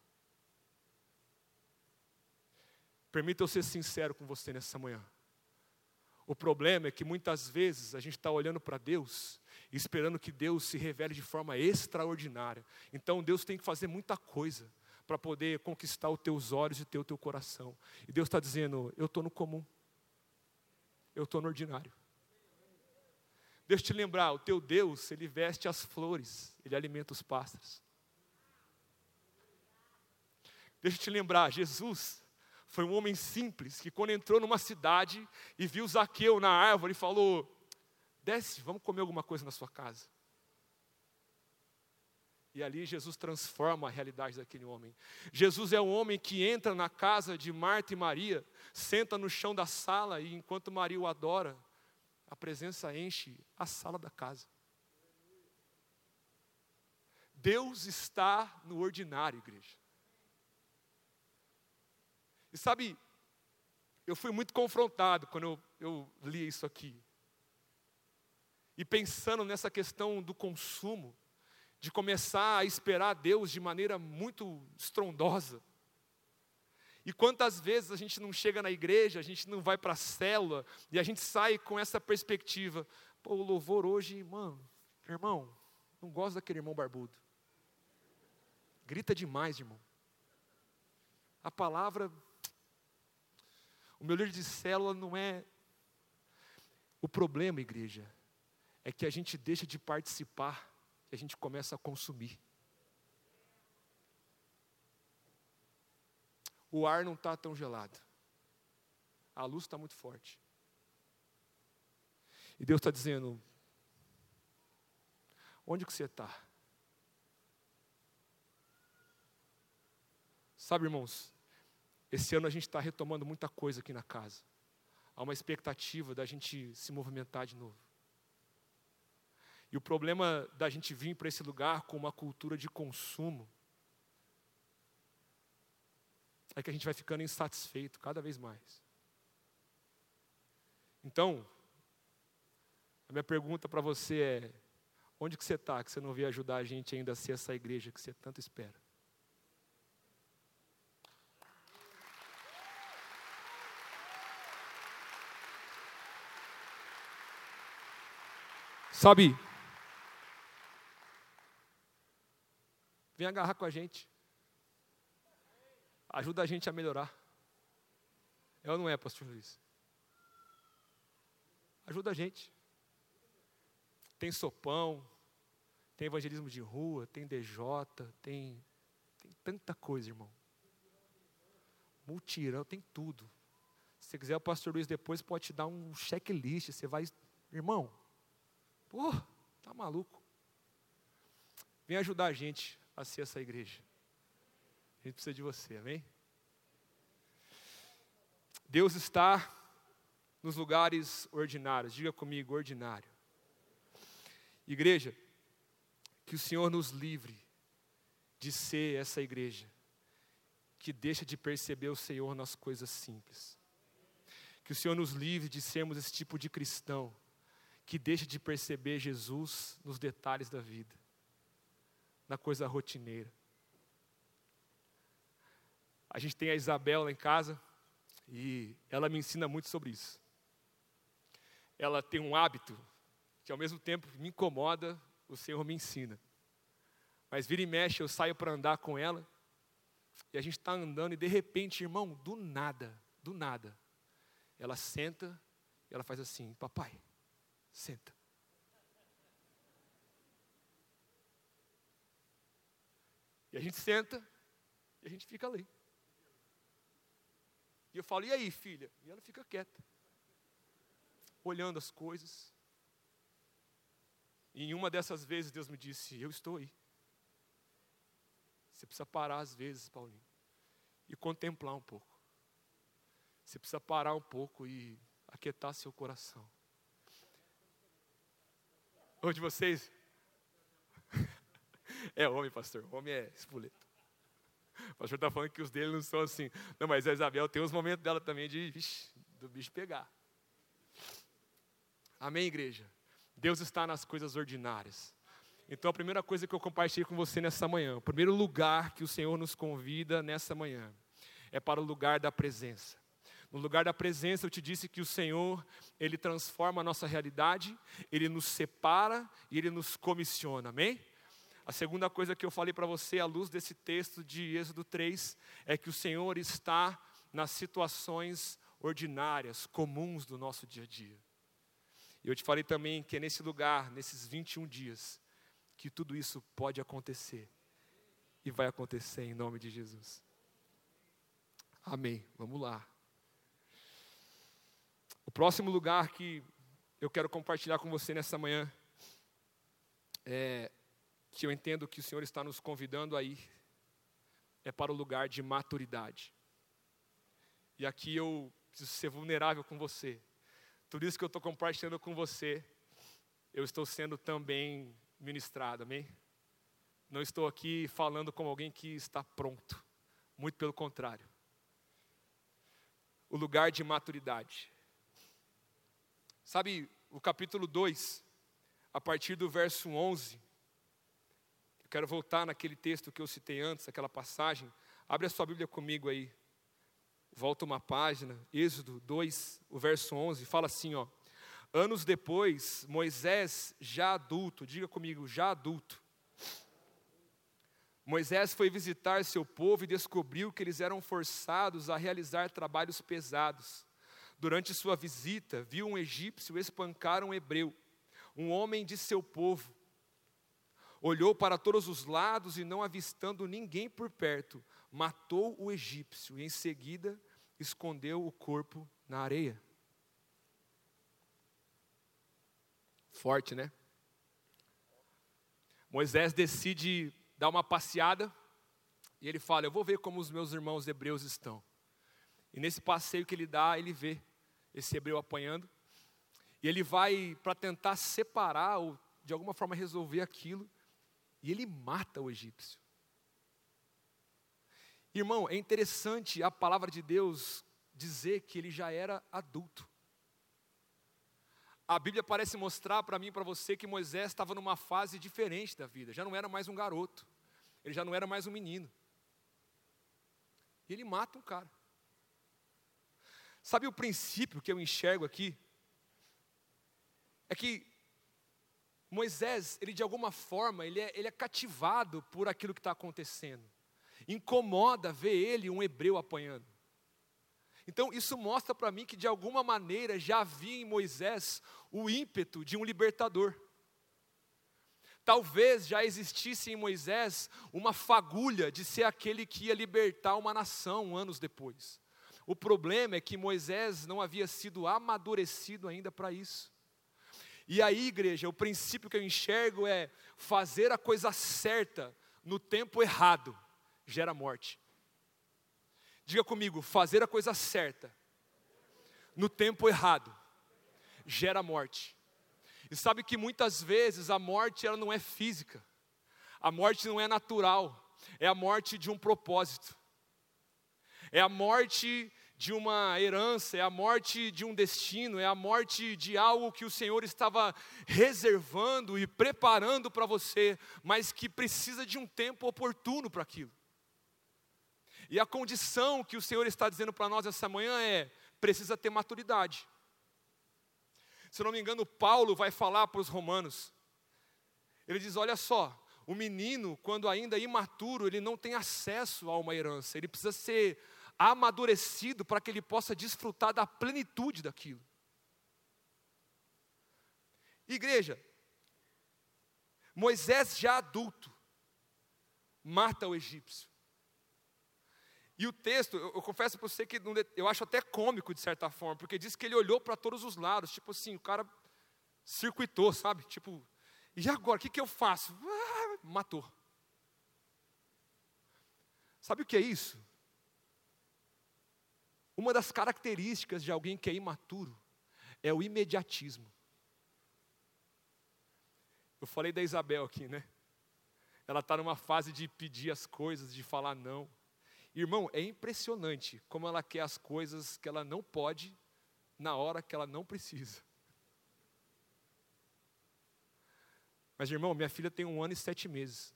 Permita eu ser sincero com você nessa manhã. O problema é que muitas vezes a gente está olhando para Deus esperando que Deus se revele de forma extraordinária. Então Deus tem que fazer muita coisa para poder conquistar os teus olhos e ter o teu coração. E Deus está dizendo: eu estou no comum, eu estou no ordinário. Deixa eu te lembrar, o teu Deus, ele veste as flores, ele alimenta os pássaros. Deixa eu te lembrar, Jesus foi um homem simples que quando entrou numa cidade e viu Zaqueu na árvore, falou: Desce, vamos comer alguma coisa na sua casa. E ali Jesus transforma a realidade daquele homem. Jesus é um homem que entra na casa de Marta e Maria, senta no chão da sala e enquanto Maria o adora, a presença enche a sala da casa. Deus está no ordinário, igreja. E sabe, eu fui muito confrontado quando eu, eu li isso aqui e pensando nessa questão do consumo, de começar a esperar Deus de maneira muito estrondosa. E quantas vezes a gente não chega na igreja, a gente não vai para a célula, e a gente sai com essa perspectiva: pô, o louvor hoje, mano, irmão, não gosto daquele irmão barbudo. Grita demais, irmão. A palavra, o meu líder de célula não é. O problema, igreja, é que a gente deixa de participar e a gente começa a consumir. O ar não está tão gelado, a luz está muito forte. E Deus está dizendo: onde que você está? Sabe, irmãos, esse ano a gente está retomando muita coisa aqui na casa. Há uma expectativa da gente se movimentar de novo. E o problema da gente vir para esse lugar com uma cultura de consumo é que a gente vai ficando insatisfeito cada vez mais. Então, a minha pergunta para você é: onde que você está que você não veio ajudar a gente ainda a ser essa igreja que você tanto espera? Sabe, Vem agarrar com a gente. Ajuda a gente a melhorar. É ou não é, pastor Luiz? Ajuda a gente. Tem sopão, tem evangelismo de rua, tem DJ, tem, tem tanta coisa, irmão. Multirão, tem tudo. Se você quiser, o pastor Luiz depois pode te dar um checklist. Você vai, irmão, pô, tá maluco. Vem ajudar a gente a ser essa igreja. A gente precisa de você, amém? Deus está nos lugares ordinários. Diga comigo, ordinário. Igreja, que o Senhor nos livre de ser essa igreja que deixa de perceber o Senhor nas coisas simples. Que o Senhor nos livre de sermos esse tipo de cristão que deixa de perceber Jesus nos detalhes da vida, na coisa rotineira. A gente tem a Isabel lá em casa e ela me ensina muito sobre isso. Ela tem um hábito que ao mesmo tempo me incomoda, o Senhor me ensina. Mas vira e mexe, eu saio para andar com ela e a gente está andando e de repente, irmão, do nada, do nada, ela senta e ela faz assim: Papai, senta. E a gente senta e a gente fica ali. E eu falo: E aí, filha? E ela fica quieta, olhando as coisas. E em uma dessas vezes Deus me disse: Eu estou aí. Você precisa parar às vezes, Paulinho, e contemplar um pouco. Você precisa parar um pouco e aquietar seu coração. Onde vocês? É homem, pastor. Homem é espoleto. O pastor está falando que os dele não são assim. Não, mas a Isabel tem uns momentos dela também de vixi, do bicho pegar. Amém, igreja? Deus está nas coisas ordinárias. Então, a primeira coisa que eu compartilhei com você nessa manhã, o primeiro lugar que o Senhor nos convida nessa manhã, é para o lugar da presença. No lugar da presença, eu te disse que o Senhor, Ele transforma a nossa realidade, Ele nos separa e Ele nos comissiona, amém? A segunda coisa que eu falei para você, à luz desse texto de Êxodo 3, é que o Senhor está nas situações ordinárias, comuns do nosso dia a dia. E eu te falei também que é nesse lugar, nesses 21 dias, que tudo isso pode acontecer. E vai acontecer em nome de Jesus. Amém. Vamos lá. O próximo lugar que eu quero compartilhar com você nessa manhã é que eu entendo que o Senhor está nos convidando a ir é para o lugar de maturidade. E aqui eu preciso ser vulnerável com você. Tudo isso que eu estou compartilhando com você, eu estou sendo também ministrado, amém? Não estou aqui falando como alguém que está pronto, muito pelo contrário. O lugar de maturidade. Sabe, o capítulo 2, a partir do verso 11, eu quero voltar naquele texto que eu citei antes, aquela passagem. Abre a sua Bíblia comigo aí. Volta uma página, Êxodo 2, o verso 11, fala assim, ó: Anos depois, Moisés, já adulto, diga comigo, já adulto. Moisés foi visitar seu povo e descobriu que eles eram forçados a realizar trabalhos pesados. Durante sua visita, viu um egípcio espancar um hebreu, um homem de seu povo. Olhou para todos os lados e, não avistando ninguém por perto, matou o egípcio e, em seguida, escondeu o corpo na areia. Forte, né? Moisés decide dar uma passeada e ele fala: Eu vou ver como os meus irmãos hebreus estão. E nesse passeio que ele dá, ele vê esse hebreu apanhando. E ele vai para tentar separar ou de alguma forma resolver aquilo. E ele mata o egípcio. Irmão, é interessante a palavra de Deus dizer que ele já era adulto. A Bíblia parece mostrar para mim e para você que Moisés estava numa fase diferente da vida, já não era mais um garoto, ele já não era mais um menino. E ele mata um cara. Sabe o princípio que eu enxergo aqui? É que Moisés, ele de alguma forma, ele é, ele é cativado por aquilo que está acontecendo. Incomoda ver ele, um hebreu, apanhando. Então, isso mostra para mim que de alguma maneira já havia em Moisés o ímpeto de um libertador. Talvez já existisse em Moisés uma fagulha de ser aquele que ia libertar uma nação anos depois. O problema é que Moisés não havia sido amadurecido ainda para isso. E aí, igreja, o princípio que eu enxergo é fazer a coisa certa no tempo errado gera morte. Diga comigo, fazer a coisa certa no tempo errado gera morte. E sabe que muitas vezes a morte ela não é física. A morte não é natural, é a morte de um propósito. É a morte de uma herança, é a morte de um destino, é a morte de algo que o Senhor estava reservando e preparando para você, mas que precisa de um tempo oportuno para aquilo. E a condição que o Senhor está dizendo para nós essa manhã é: precisa ter maturidade. Se não me engano, Paulo vai falar para os romanos. Ele diz: olha só, o menino, quando ainda imaturo, ele não tem acesso a uma herança, ele precisa ser amadurecido para que ele possa desfrutar da plenitude daquilo. Igreja, Moisés já adulto, mata o egípcio. E o texto, eu, eu confesso para você que eu acho até cômico de certa forma, porque diz que ele olhou para todos os lados, tipo assim, o cara circuitou, sabe? Tipo, e agora, o que, que eu faço? Ah, matou. Sabe o que é isso? Uma das características de alguém que é imaturo é o imediatismo. Eu falei da Isabel aqui, né? Ela está numa fase de pedir as coisas, de falar não. Irmão, é impressionante como ela quer as coisas que ela não pode na hora que ela não precisa. Mas, irmão, minha filha tem um ano e sete meses.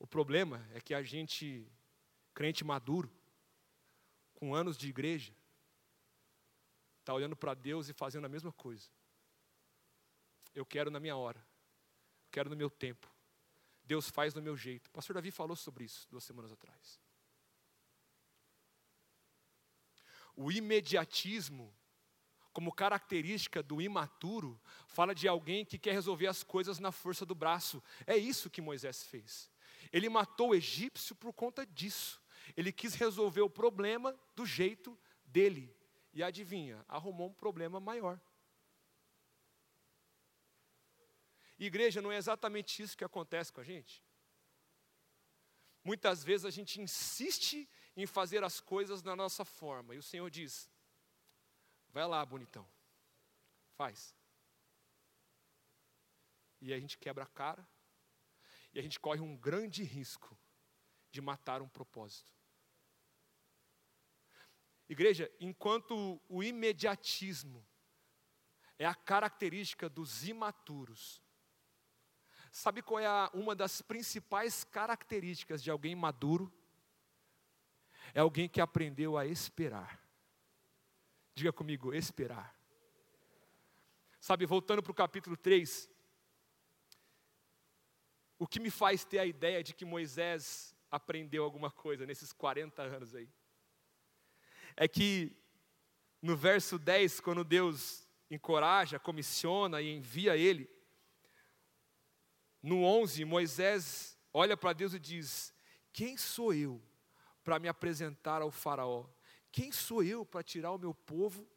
O problema é que a gente, crente maduro, com anos de igreja, está olhando para Deus e fazendo a mesma coisa. Eu quero na minha hora, quero no meu tempo. Deus faz do meu jeito. O pastor Davi falou sobre isso duas semanas atrás. O imediatismo, como característica do imaturo, fala de alguém que quer resolver as coisas na força do braço. É isso que Moisés fez. Ele matou o egípcio por conta disso. Ele quis resolver o problema do jeito dele. E adivinha, arrumou um problema maior. Igreja, não é exatamente isso que acontece com a gente? Muitas vezes a gente insiste em fazer as coisas na nossa forma, e o Senhor diz: vai lá, bonitão, faz. E a gente quebra a cara, e a gente corre um grande risco de matar um propósito. Igreja, enquanto o imediatismo é a característica dos imaturos, sabe qual é a, uma das principais características de alguém maduro? É alguém que aprendeu a esperar. Diga comigo, esperar. Sabe, voltando para o capítulo 3, o que me faz ter a ideia de que Moisés aprendeu alguma coisa nesses 40 anos aí? É que no verso 10, quando Deus encoraja, comissiona e envia ele, no 11, Moisés olha para Deus e diz: Quem sou eu para me apresentar ao Faraó? Quem sou eu para tirar o meu povo,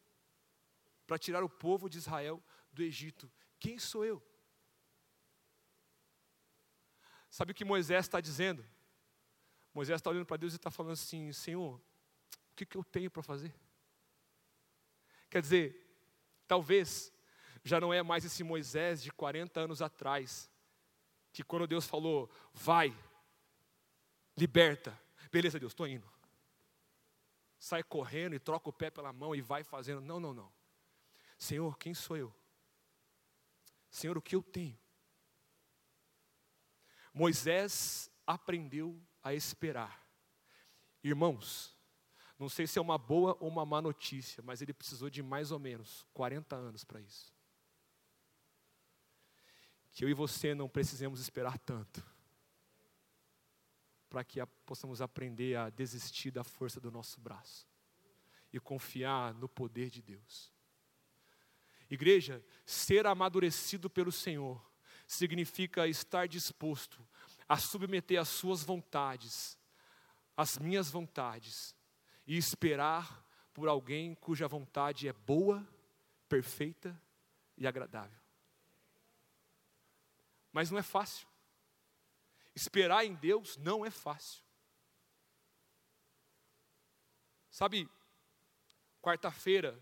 para tirar o povo de Israel do Egito? Quem sou eu? Sabe o que Moisés está dizendo? Moisés está olhando para Deus e está falando assim: Senhor, que, que eu tenho para fazer? Quer dizer, talvez já não é mais esse Moisés de 40 anos atrás, que quando Deus falou, vai, liberta, beleza, Deus, estou indo. Sai correndo e troca o pé pela mão e vai fazendo. Não, não, não. Senhor, quem sou eu? Senhor, o que eu tenho? Moisés aprendeu a esperar. Irmãos, não sei se é uma boa ou uma má notícia, mas ele precisou de mais ou menos 40 anos para isso. Que eu e você não precisemos esperar tanto, para que possamos aprender a desistir da força do nosso braço. e confiar no poder de Deus. Igreja, ser amadurecido pelo Senhor significa estar disposto a submeter as suas vontades, as minhas vontades, e esperar por alguém cuja vontade é boa, perfeita e agradável. Mas não é fácil. Esperar em Deus não é fácil. Sabe, quarta-feira,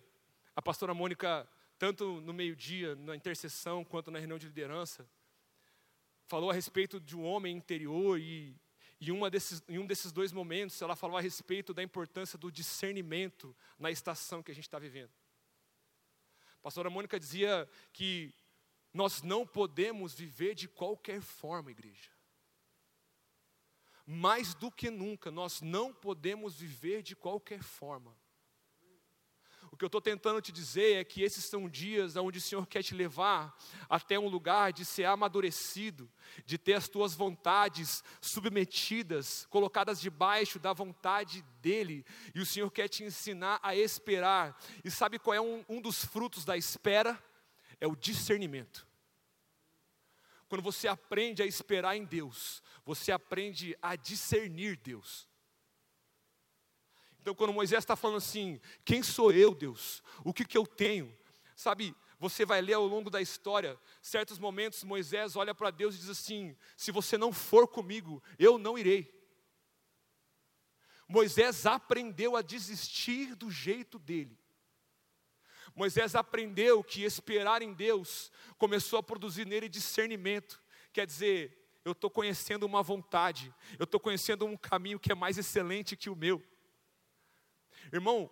a pastora Mônica, tanto no meio-dia, na intercessão, quanto na reunião de liderança, falou a respeito de um homem interior e, e desses, em um desses dois momentos ela falou a respeito da importância do discernimento na estação que a gente está vivendo. A pastora Mônica dizia que nós não podemos viver de qualquer forma, igreja. Mais do que nunca, nós não podemos viver de qualquer forma. O que eu estou tentando te dizer é que esses são dias onde o Senhor quer te levar até um lugar de ser amadurecido, de ter as tuas vontades submetidas, colocadas debaixo da vontade dEle, e o Senhor quer te ensinar a esperar. E sabe qual é um, um dos frutos da espera? É o discernimento. Quando você aprende a esperar em Deus, você aprende a discernir Deus. Então, quando Moisés está falando assim: quem sou eu, Deus? O que, que eu tenho? Sabe, você vai ler ao longo da história, certos momentos Moisés olha para Deus e diz assim: se você não for comigo, eu não irei. Moisés aprendeu a desistir do jeito dele. Moisés aprendeu que esperar em Deus começou a produzir nele discernimento. Quer dizer, eu estou conhecendo uma vontade, eu estou conhecendo um caminho que é mais excelente que o meu. Irmão,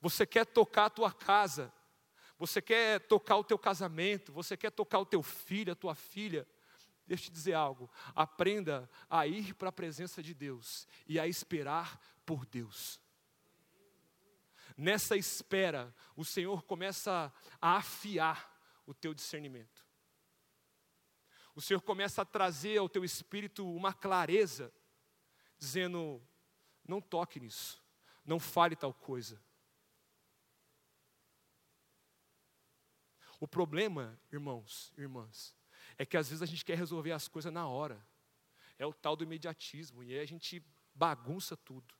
você quer tocar a tua casa, você quer tocar o teu casamento, você quer tocar o teu filho, a tua filha. Deixa eu te dizer algo. Aprenda a ir para a presença de Deus e a esperar por Deus. Nessa espera, o Senhor começa a afiar o teu discernimento. O Senhor começa a trazer ao teu espírito uma clareza, dizendo: não toque nisso. Não fale tal coisa. O problema, irmãos, irmãs, é que às vezes a gente quer resolver as coisas na hora. É o tal do imediatismo, e aí a gente bagunça tudo.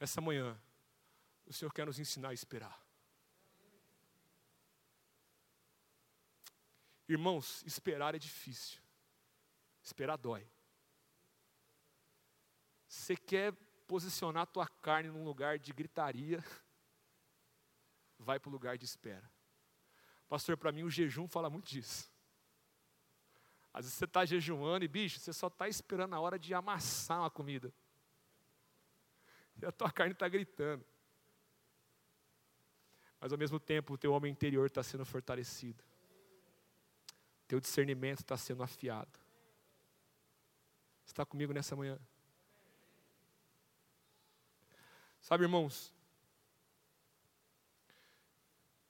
Nessa manhã, o Senhor quer nos ensinar a esperar. Irmãos, esperar é difícil. Esperar dói. Você quer posicionar a tua carne num lugar de gritaria, vai para o lugar de espera. Pastor, para mim o jejum fala muito disso. Às vezes você está jejuando e, bicho, você só está esperando a hora de amassar uma comida. E a tua carne está gritando. Mas ao mesmo tempo o teu homem interior está sendo fortalecido. Teu discernimento está sendo afiado. Está comigo nessa manhã? Sabe, irmãos,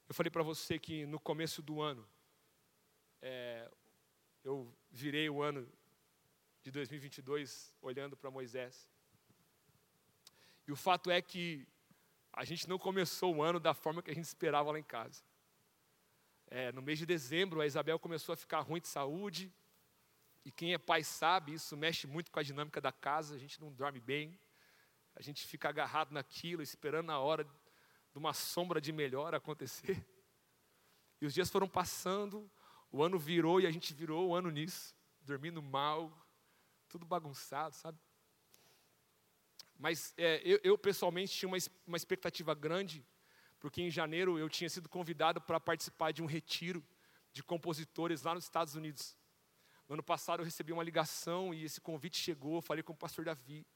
eu falei para você que no começo do ano, é, eu virei o ano de 2022 olhando para Moisés. E o fato é que a gente não começou o ano da forma que a gente esperava lá em casa. É, no mês de dezembro, a Isabel começou a ficar ruim de saúde. E quem é pai sabe, isso mexe muito com a dinâmica da casa, a gente não dorme bem a gente fica agarrado naquilo, esperando a hora de uma sombra de melhora acontecer. E os dias foram passando, o ano virou e a gente virou o ano nisso, dormindo mal, tudo bagunçado, sabe? Mas é, eu, eu, pessoalmente tinha uma, uma expectativa grande, porque em janeiro eu tinha sido convidado para participar de um retiro de compositores lá nos Estados Unidos. No ano passado eu recebi uma ligação e esse convite chegou, falei com o pastor Davi.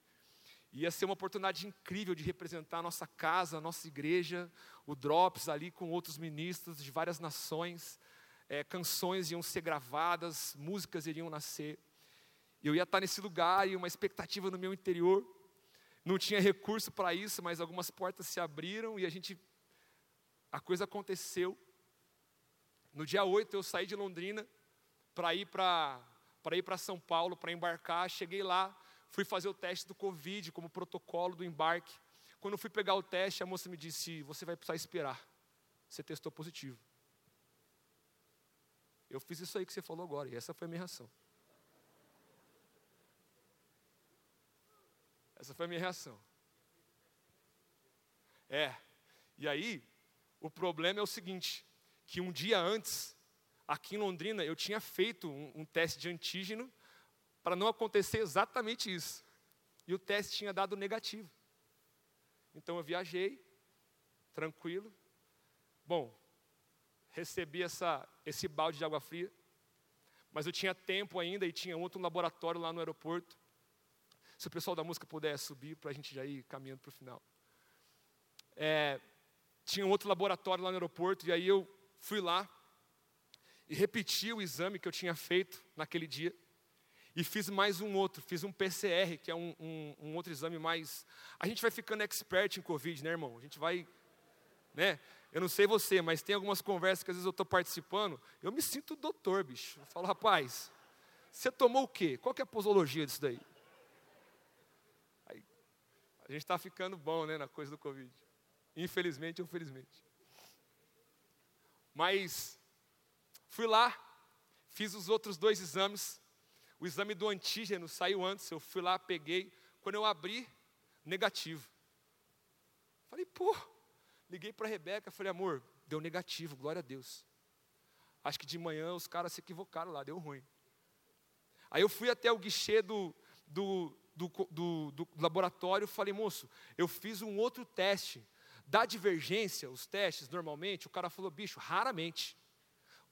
Ia ser uma oportunidade incrível de representar a nossa casa, a nossa igreja, o Drops ali com outros ministros de várias nações. É, canções iam ser gravadas, músicas iriam nascer. Eu ia estar nesse lugar e uma expectativa no meu interior. Não tinha recurso para isso, mas algumas portas se abriram e a gente. A coisa aconteceu. No dia 8 eu saí de Londrina para ir para ir para São Paulo, para embarcar. Cheguei lá, fui fazer o teste do Covid como protocolo do embarque. Quando fui pegar o teste, a moça me disse: Você vai precisar esperar. Você testou positivo. Eu fiz isso aí que você falou agora, e essa foi a minha reação. Essa foi a minha reação. É. E aí, o problema é o seguinte: que um dia antes, aqui em Londrina, eu tinha feito um, um teste de antígeno para não acontecer exatamente isso. E o teste tinha dado negativo. Então eu viajei, tranquilo. Bom, recebi essa, esse balde de água fria, mas eu tinha tempo ainda e tinha outro laboratório lá no aeroporto. Se o pessoal da música puder subir para a gente já ir caminhando para o final. É, tinha outro laboratório lá no aeroporto e aí eu fui lá e repeti o exame que eu tinha feito naquele dia. E fiz mais um outro, fiz um PCR, que é um, um, um, outro exame mais. A gente vai ficando expert em Covid, né, irmão? A gente vai. Né? Eu não sei você, mas tem algumas conversas que às vezes eu estou participando, eu me sinto doutor, bicho. Eu falo, rapaz, você tomou o quê? Qual que é a posologia disso daí? Aí, a gente está ficando bom, né, na coisa do Covid. Infelizmente ou felizmente. Mas fui lá, fiz os outros dois exames, o exame do antígeno saiu antes, eu fui lá, peguei. Quando eu abri, negativo. Falei, pô, liguei para a Rebeca, falei, amor, deu negativo, glória a Deus. Acho que de manhã os caras se equivocaram lá, deu ruim. Aí eu fui até o guichê do, do, do, do, do laboratório, falei, moço, eu fiz um outro teste. Da divergência, os testes, normalmente, o cara falou, bicho, raramente.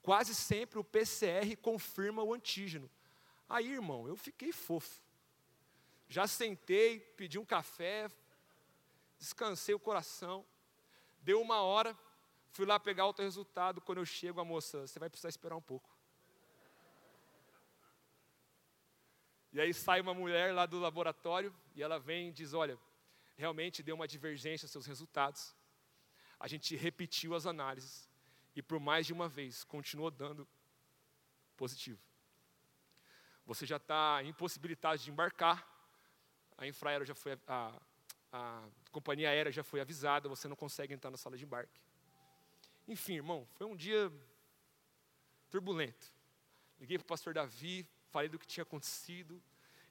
Quase sempre o PCR confirma o antígeno. Aí, irmão, eu fiquei fofo. Já sentei, pedi um café, descansei o coração. Deu uma hora, fui lá pegar outro resultado. Quando eu chego, a moça, você vai precisar esperar um pouco. E aí sai uma mulher lá do laboratório e ela vem e diz: Olha, realmente deu uma divergência seus resultados. A gente repetiu as análises e por mais de uma vez continuou dando positivo você já está impossibilitado de embarcar, a Infraero já foi, a, a companhia aérea já foi avisada, você não consegue entrar na sala de embarque. Enfim, irmão, foi um dia turbulento. Liguei para o pastor Davi, falei do que tinha acontecido,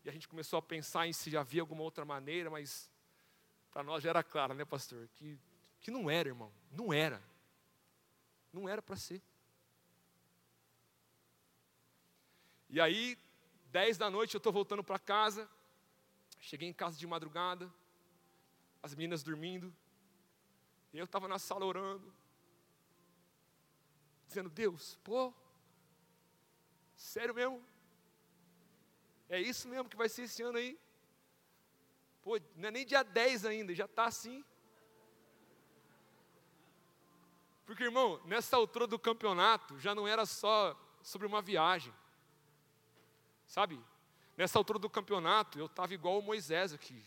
e a gente começou a pensar em se havia alguma outra maneira, mas para nós já era claro, né, pastor? Que, que não era, irmão, não era. Não era para ser. E aí, 10 da noite eu estou voltando para casa. Cheguei em casa de madrugada, as meninas dormindo. Eu estava na sala orando, dizendo: Deus, pô, sério mesmo? É isso mesmo que vai ser esse ano aí? Pô, não é nem dia 10 ainda, já está assim. Porque, irmão, nessa altura do campeonato, já não era só sobre uma viagem. Sabe? Nessa altura do campeonato, eu estava igual o Moisés aqui.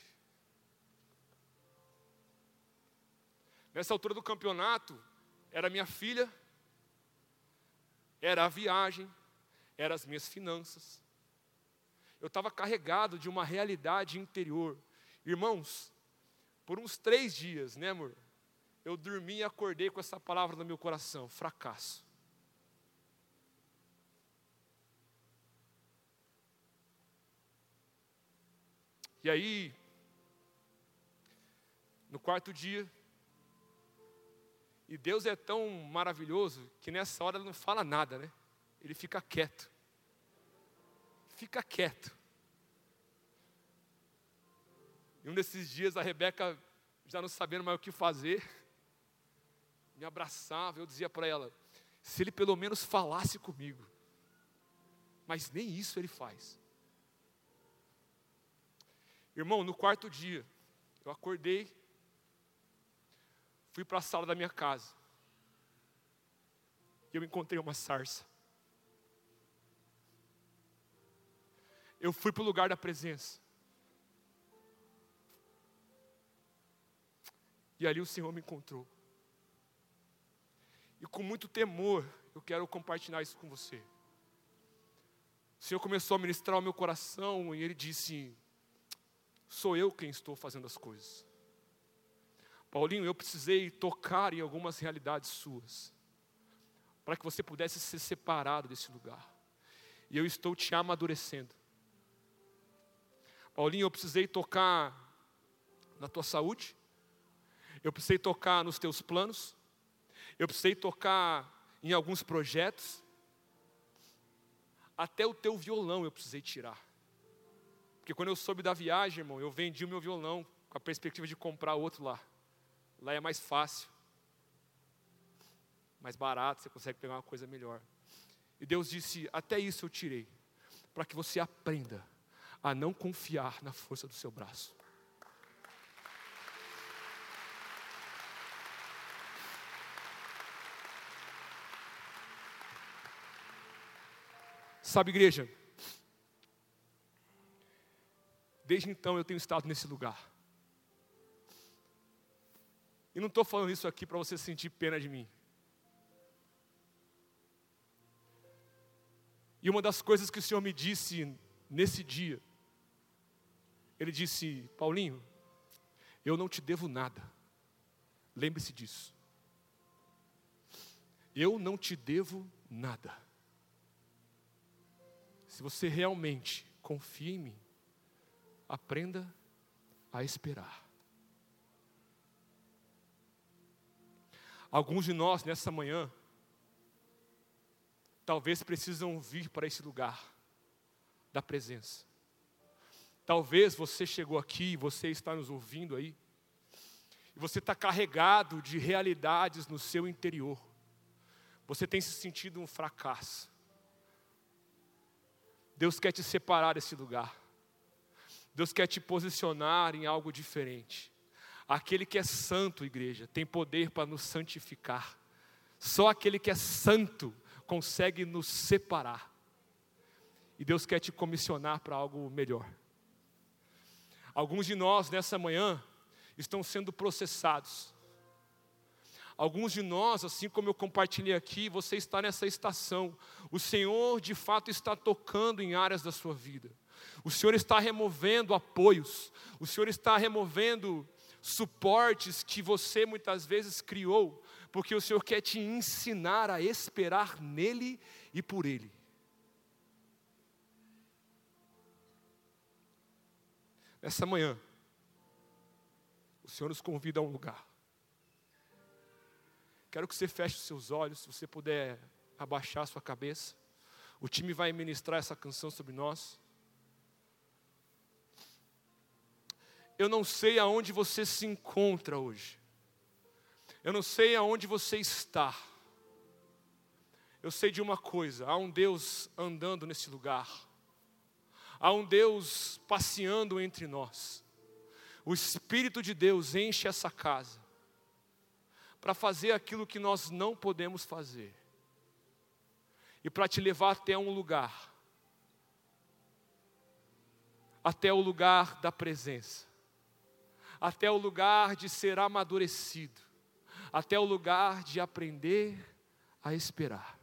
Nessa altura do campeonato, era minha filha, era a viagem, eram as minhas finanças. Eu estava carregado de uma realidade interior. Irmãos, por uns três dias, né, amor? Eu dormi e acordei com essa palavra no meu coração: fracasso. E aí, no quarto dia, e Deus é tão maravilhoso que nessa hora ele não fala nada, né? Ele fica quieto. Fica quieto. E um desses dias a Rebeca, já não sabendo mais o que fazer, me abraçava, eu dizia para ela: se ele pelo menos falasse comigo. Mas nem isso ele faz. Irmão, no quarto dia, eu acordei, fui para a sala da minha casa, e eu encontrei uma sarça. Eu fui para o lugar da presença. E ali o Senhor me encontrou. E com muito temor, eu quero compartilhar isso com você. O Senhor começou a ministrar o meu coração e Ele disse: sou eu quem estou fazendo as coisas. Paulinho, eu precisei tocar em algumas realidades suas, para que você pudesse ser separado desse lugar. E eu estou te amadurecendo. Paulinho, eu precisei tocar na tua saúde, eu precisei tocar nos teus planos, eu precisei tocar em alguns projetos, até o teu violão eu precisei tirar. Porque quando eu soube da viagem, irmão, eu vendi o meu violão com a perspectiva de comprar outro lá. Lá é mais fácil, mais barato, você consegue pegar uma coisa melhor. E Deus disse: Até isso eu tirei, para que você aprenda a não confiar na força do seu braço. Sabe, igreja, desde então eu tenho estado nesse lugar. E não estou falando isso aqui para você sentir pena de mim. E uma das coisas que o Senhor me disse nesse dia, Ele disse: Paulinho, eu não te devo nada, lembre-se disso. Eu não te devo nada. Se você realmente confia em mim, aprenda a esperar. Alguns de nós nessa manhã, talvez precisam vir para esse lugar da presença. Talvez você chegou aqui, você está nos ouvindo aí, e você está carregado de realidades no seu interior. Você tem se sentido um fracasso. Deus quer te separar desse lugar. Deus quer te posicionar em algo diferente. Aquele que é santo, igreja, tem poder para nos santificar. Só aquele que é santo consegue nos separar. E Deus quer te comissionar para algo melhor. Alguns de nós nessa manhã estão sendo processados Alguns de nós, assim como eu compartilhei aqui, você está nessa estação. O Senhor de fato está tocando em áreas da sua vida. O Senhor está removendo apoios. O Senhor está removendo suportes que você muitas vezes criou, porque o Senhor quer te ensinar a esperar nele e por ele. Nessa manhã, o Senhor nos convida a um lugar. Quero que você feche os seus olhos, se você puder abaixar a sua cabeça. O time vai ministrar essa canção sobre nós. Eu não sei aonde você se encontra hoje. Eu não sei aonde você está. Eu sei de uma coisa: há um Deus andando nesse lugar. Há um Deus passeando entre nós. O Espírito de Deus enche essa casa para fazer aquilo que nós não podemos fazer, e para te levar até um lugar, até o lugar da presença, até o lugar de ser amadurecido, até o lugar de aprender a esperar.